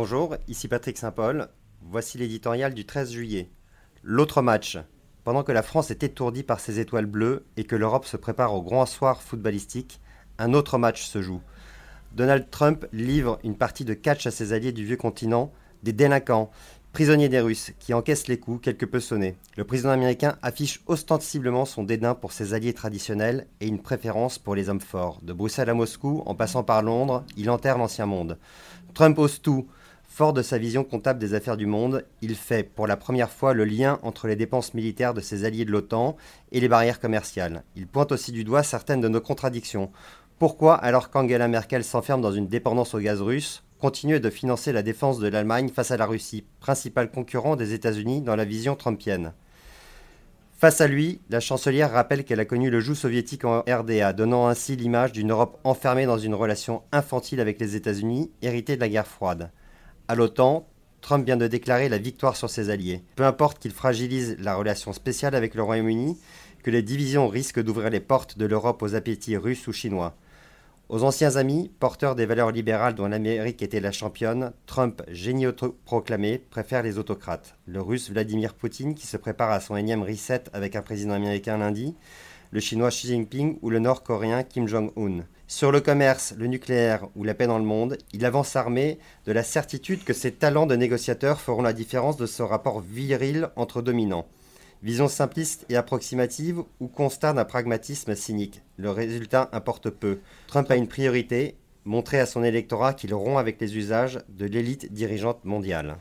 Bonjour, ici Patrick Saint-Paul. Voici l'éditorial du 13 juillet. L'autre match. Pendant que la France est étourdie par ses étoiles bleues et que l'Europe se prépare au grand soir footballistique, un autre match se joue. Donald Trump livre une partie de catch à ses alliés du vieux continent, des délinquants, prisonniers des Russes, qui encaissent les coups quelque peu sonnés. Le président américain affiche ostensiblement son dédain pour ses alliés traditionnels et une préférence pour les hommes forts. De Bruxelles à Moscou, en passant par Londres, il enterre l'ancien monde. Trump ose tout. Fort de sa vision comptable des affaires du monde, il fait pour la première fois le lien entre les dépenses militaires de ses alliés de l'OTAN et les barrières commerciales. Il pointe aussi du doigt certaines de nos contradictions. Pourquoi, alors qu'Angela Merkel s'enferme dans une dépendance au gaz russe, continuer de financer la défense de l'Allemagne face à la Russie, principal concurrent des États-Unis dans la vision trumpienne? Face à lui, la chancelière rappelle qu'elle a connu le joug soviétique en RDA, donnant ainsi l'image d'une Europe enfermée dans une relation infantile avec les États-Unis, héritée de la guerre froide. À l'OTAN, Trump vient de déclarer la victoire sur ses alliés. Peu importe qu'il fragilise la relation spéciale avec le Royaume-Uni, que les divisions risquent d'ouvrir les portes de l'Europe aux appétits russes ou chinois. Aux anciens amis, porteurs des valeurs libérales dont l'Amérique était la championne, Trump, génie proclamé, préfère les autocrates. Le russe Vladimir Poutine, qui se prépare à son énième reset avec un président américain lundi, le chinois Xi Jinping ou le nord-coréen Kim Jong-un. Sur le commerce, le nucléaire ou la paix dans le monde, il avance armé de la certitude que ses talents de négociateur feront la différence de ce rapport viril entre dominants. Vision simpliste et approximative ou constat d'un pragmatisme cynique Le résultat importe peu. Trump a une priorité, montrer à son électorat qu'il rompt avec les usages de l'élite dirigeante mondiale.